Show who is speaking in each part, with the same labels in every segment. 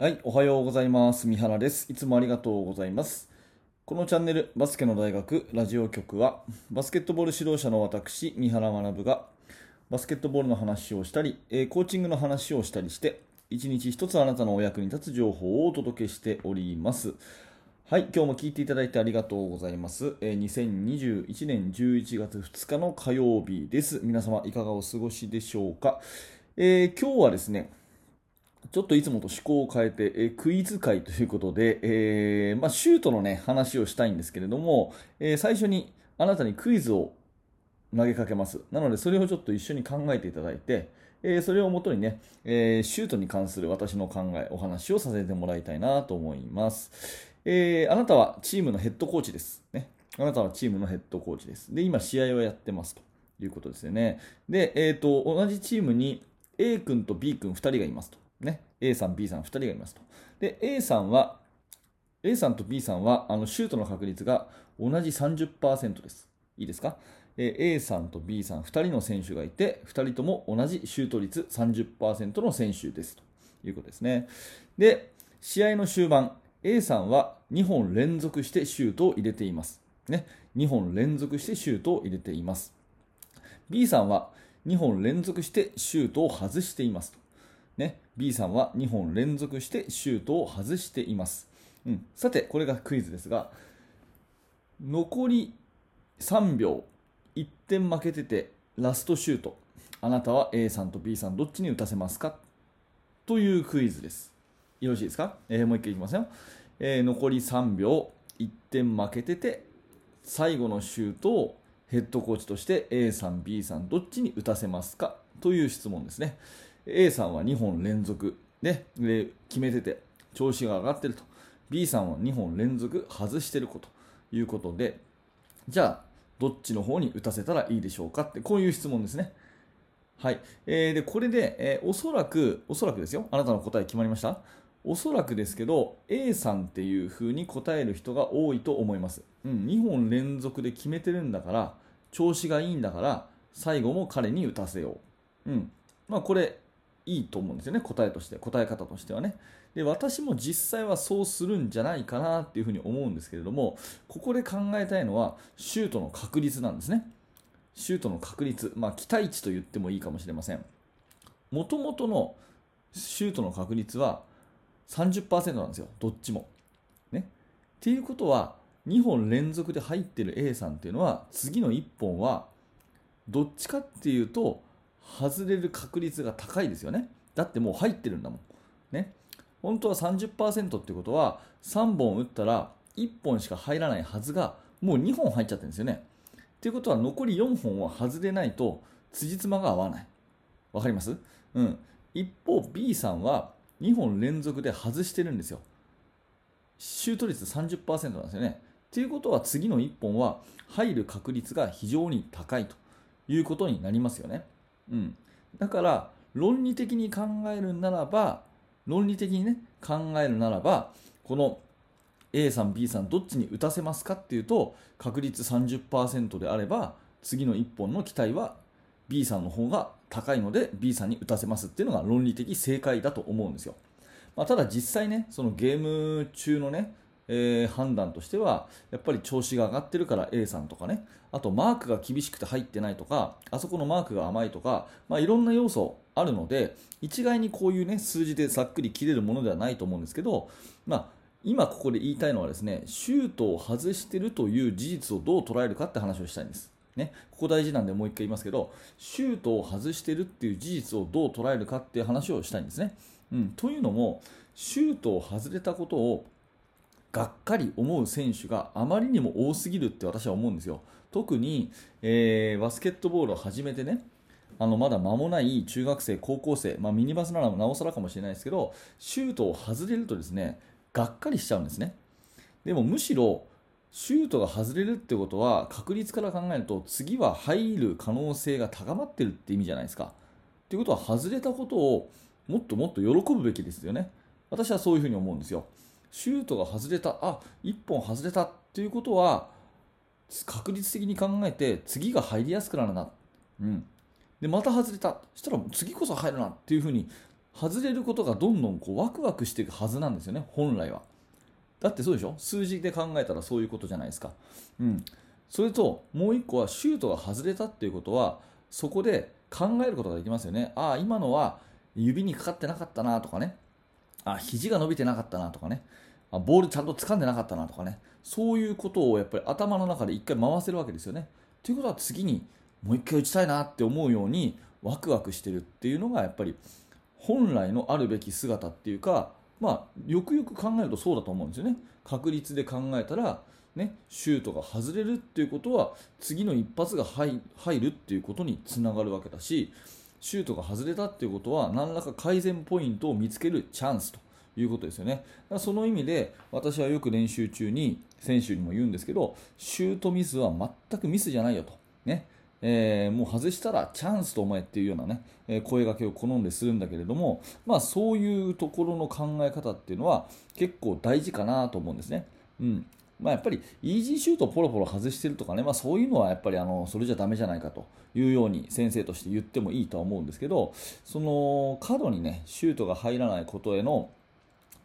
Speaker 1: はい、おはようございます。三原です。いつもありがとうございます。このチャンネル、バスケの大学ラジオ局は、バスケットボール指導者の私、三原学が、バスケットボールの話をしたり、えコーチングの話をしたりして、一日一つあなたのお役に立つ情報をお届けしております。はい、今日も聞いていただいてありがとうございます。え2021年11月2日の火曜日です。皆様、いかがお過ごしでしょうか？えー今日はですね、ちょっといつもと趣向を変えて、えークイズ会ということで、えーまあ、シュートのね、話をしたいんですけれども、えー最初にあなたにクイズを投げかけます。なので、それをちょっと一緒に考えていただいて、えそれをもとにね、えシュートに関する私の考え、お話をさせてもらいたいなと思います。えあなたはチームのヘッドコーチです。ね。あなたはチームのヘッドコーチです。で、今、試合をやってますということですよね。で、えっ、と、同じチームに A 君と B 君2人がいますと。ね。A さん、B さん2人がいますと。で、A さんは、A さんと B さんは、あの、シュートの確率が同じ30%です。いいですか？A さんと B さん2人の選手がいて、2人とも同じシュート率30%の選手ですということですね。で、試合の終盤、A さんは2本連続してシュートを入れています。ね、2本連続してシュートを入れています。B さんは2本連続してシュートを外しています。ね、B さんは2本連続してシュートを外しています。うん、さて、これがクイズですが、残り3秒、1点負けてて、ラストシュート。あなたは A さんと B さんどっちに打たせますか？というクイズです。よろしいですか、えーもう一回いきますよ、えー残り3秒、1点負けてて、最後のシュートをヘッドコーチとして A さん、B さんどっちに打たせますか？という質問ですね。A さんは2本連続でで決めてて調子が上がってると。B さんは2本連続外してるこということで、じゃあどっちの方に打たせたらいいでしょうかってこういう質問ですね。はい。えーで、これで、えーおそらく、おそらくですよ。あなたの答え決まりました？おそらくですけど、A さんっていう風に答える人が多いと思います。うん、2本連続で決めてるんだから、調子がいいんだから、最後も彼に打たせよう。うん。まあ、これ、いいと思うんですよね。答えとして、答え方としてはね。で、私も実際はそうするんじゃないかなっていう風に思うんですけれども、ここで考えたいのは、シュートの確率なんですね。シュートの確率、まあ、期待値と言ってもいいかもしれません。もともとのシュートの確率は30%なんですよ、どっちも。ね。っていうことは、2本連続で入ってる A さんっていうのは、次の1本は、どっちかっていうと、外れる確率が高いですよね。だってもう入ってるんだもん。ね。本当は30%ってことは、3本打ったら1本しか入らないはずが、もう2本入っちゃってるんですよね。っていうことは残り4本は外れないと辻褄が合わない。わかります？うん。一方 B さんは2本連続で外してるんですよ。シュート率30%なんですよね。っていうことは次の1本は入る確率が非常に高いということになりますよね。うん。だから論理的に考えるならば、論理的にね、考えるならば、この A さん、B さん、どっちに打たせますかっていうと、確率30%であれば、次の1本の期待は B さんの方が高いので、B さんに打たせますっていうのが論理的正解だと思うんですよ。まあ、ただ実際ね、そのゲーム中のね、えー判断としては、やっぱり調子が上がってるから A さんとかね、あとマークが厳しくて入ってないとか、あそこのマークが甘いとか、まあ、いろんな要素あるので、一概にこういうね、数字でざっくり切れるものではないと思うんですけど、まあ、今ここで言いたいのはですね、シュートを外してるという事実をどう捉えるかって話をしたいんです。ね、ここ大事なんでもう一回言いますけど、シュートを外してるっていう事実をどう捉えるかっていう話をしたいんですね。うん、というのも、シュートを外れたことをがっかり思う選手があまりにも多すぎるって私は思うんですよ。特に、えーバスケットボールを始めてね、あのまだ間もない中学生、高校生、まあ、ミニバスならなおさらかもしれないですけど、シュートを外れるとですね、がっかりしちゃうんですね。でもむしろ、シュートが外れるってことは、確率から考えると、次は入る可能性が高まってるって意味じゃないですか。ということは、外れたことをもっともっと喜ぶべきですよね。私はそういうふうに思うんですよ。シュートが外れた、あ1本外れたっていうことは、確率的に考えて、次が入りやすくなるな。うん。で、また外れた。そしたら次こそ入るなっていうふうに外れることがどんどんこうワクワクしていくはずなんですよね、本来は。だってそうでしょ？数字で考えたらそういうことじゃないですか。うん。それと、もう1個はシュートが外れたっていうことは、そこで考えることができますよね。ああ、今のは指にかかってなかったなとかね。あ、肘が伸びてなかったなとかね。あボールちゃんと掴んでなかったなとかね。そういうことをやっぱり頭の中で一回回せるわけですよね。ということは次にもう一回打ちたいなって思うようにワクワクしてるっていうのがやっぱり本来のあるべき姿っていうか、まあ、よくよく考えるとそうだと思うんですよね。確率で考えたら、ね、シュートが外れるっていうことは次の一発が入るっていうことにつながるわけだしシュートが外れたっていうことは何らか改善ポイントを見つけるチャンスということですよね。その意味で私はよく練習中に選手にも言うんですけどシュートミスは全くミスじゃないよと。ねえー、もう外したらチャンスと思えっていうようなね、えー、声がけを好んでするんだけれども、まあ、そういうところの考え方っていうのは結構大事かなと思うんですね。うんまあ、やっぱりイージーシュートをポロポロ外してるとかね、まあ、そういうのはやっぱりあのそれじゃだめじゃないかというように先生として言ってもいいとは思うんですけどその過度にねシュートが入らないことへの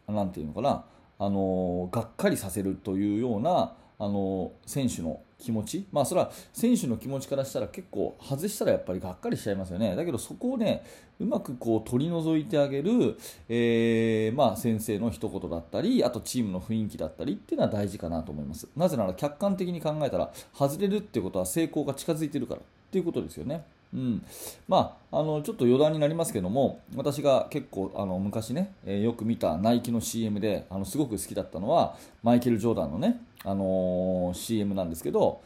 Speaker 1: 何て言うのかな、あのがっかりさせるというような、あの選手の気持ち、まあ、それは選手の気持ちからしたら結構外したらやっぱりがっかりしちゃいますよね、だけどそこをねうまくこう取り除いてあげる、えー、まあ、先生の一言だったりあとチームの雰囲気だったりっていうのは大事かなと思います。なぜなら客観的に考えたら外れるっていうことは成功が近づいてるからっていうことですよね。うん。まあ、あのちょっと余談になりますけども私が結構あの昔ね、えー、よく見たナイキの CM であのすごく好きだったのはマイケル・ジョーダンのね、あのー、CM なんですけど、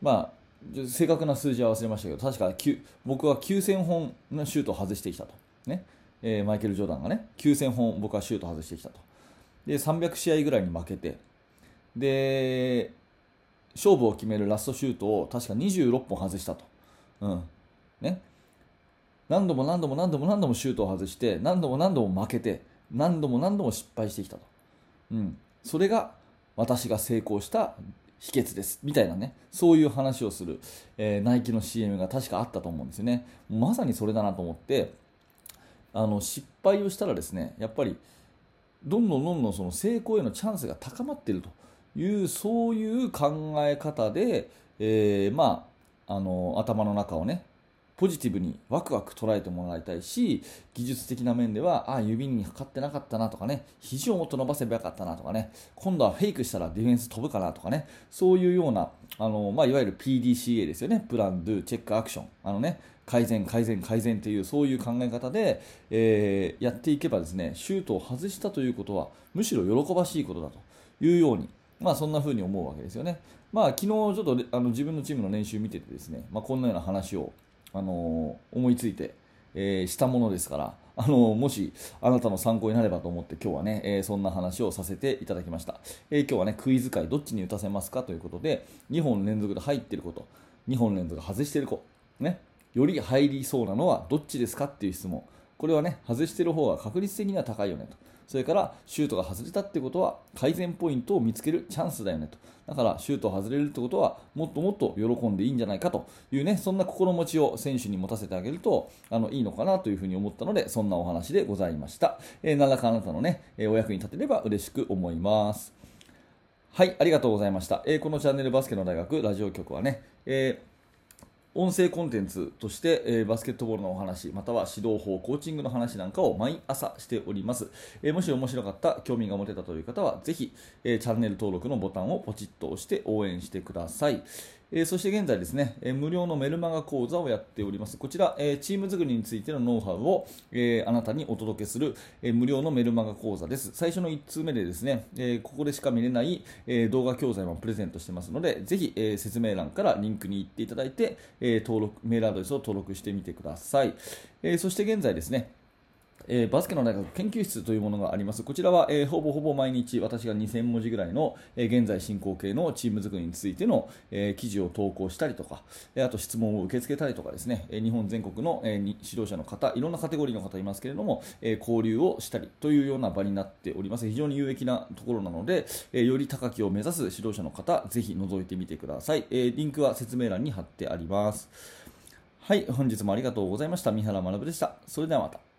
Speaker 1: まあ、正確な数字は忘れましたけど確か僕は9000本のシュートを外してきたと、ね。えー、マイケル・ジョーダンがね9000本僕はシュートを外してきたと。で300試合ぐらいに負けてで勝負を決めるラストシュートを確か26本外したと。うん。ね、何度も何度も何度も何度もシュートを外して何度も何度も負けて何度も何度も失敗してきたと、うん、それが私が成功した秘訣です。みたいなね。そういう話をする、えー、ナイキの CM が確かあったと思うんですよね。まさにそれだなと思ってあの失敗をしたらですねやっぱりどんどんどんどんその成功へのチャンスが高まっていると。いうそういう考え方で、えー、まあ、あの頭の中をねポジティブにワクワク捉えてもらいたいし技術的な面ではあ指にかかってなかったなとかね肘をもっと伸ばせばよかったなとかね今度はフェイクしたらディフェンス飛ぶかなとかねそういうようなあの、まあ、いわゆる PDCA ですよねプラン、ドゥ、チェック、アクションあのね改善、改善、改善というそういう考え方で、えー、やっていけばですねシュートを外したということはむしろ喜ばしいことだというようにまあ、そんな風に思うわけですよね。まあ、昨日ちょっとあの自分のチームの練習見ててですね、まあ、こんなような話をあの思いついて、えー、したものですから、あのもしあなたの参考になればと思って今日はね、えー、そんな話をさせていただきました、えー、今日はねクイズ会どっちに打たせますか？ということで2本連続で入ってること2本連続外してる子、ね、より入りそうなのはどっちですか？っていう質問。これはね外してる方が確率的には高いよねと。それからシュートが外れたってことは改善ポイントを見つけるチャンスだよねと。だからシュートを外れるってことはもっともっと喜んでいいんじゃないかと。いうねそんな心持ちを選手に持たせてあげるとあのいいのかなというふうに思ったのでそんなお話でございました、えー、何らかあなたのね、えお役に立てれば嬉しく思います。はい、ありがとうございました。えー、このチャンネルバスケの大学ラジオ局はね、えー音声コンテンツとして、えー、バスケットボールのお話または指導法コーチングの話なんかを毎朝しております、えー、もし面白かった興味が持てたという方はぜひ、えー、チャンネル登録のボタンをポチッと押して応援してください、えー、そして現在ですね、えー、無料のメルマガ講座をやっております。こちら、えー、チーム作りについてのノウハウを、えあなたにお届けする、え無料のメルマガ講座です。最初の1通目でですね、えここでしか見れない、え動画教材もプレゼントしてますので、ぜひ、え説明欄からリンクに行っていただいて、え登録メールアドレスを登録してみてください。えそして現在ですね、えー、バスケの大学研究室というものがあります。こちらは、えー、ほぼほぼ毎日私が2000文字ぐらいの、えー、現在進行形のチーム作りについての、え記事を投稿したりとか、えあと質問を受け付けたりとかですね、え日本全国の、え指導者の方、いろんなカテゴリーの方いますけれども、え交流をしたりというような場になっております。非常に有益なところなので、えより高きを目指す指導者の方、ぜひ覗いてみてください。えリンクは説明欄に貼ってあります。はい、本日もありがとうございました。三原学でした。それではまた。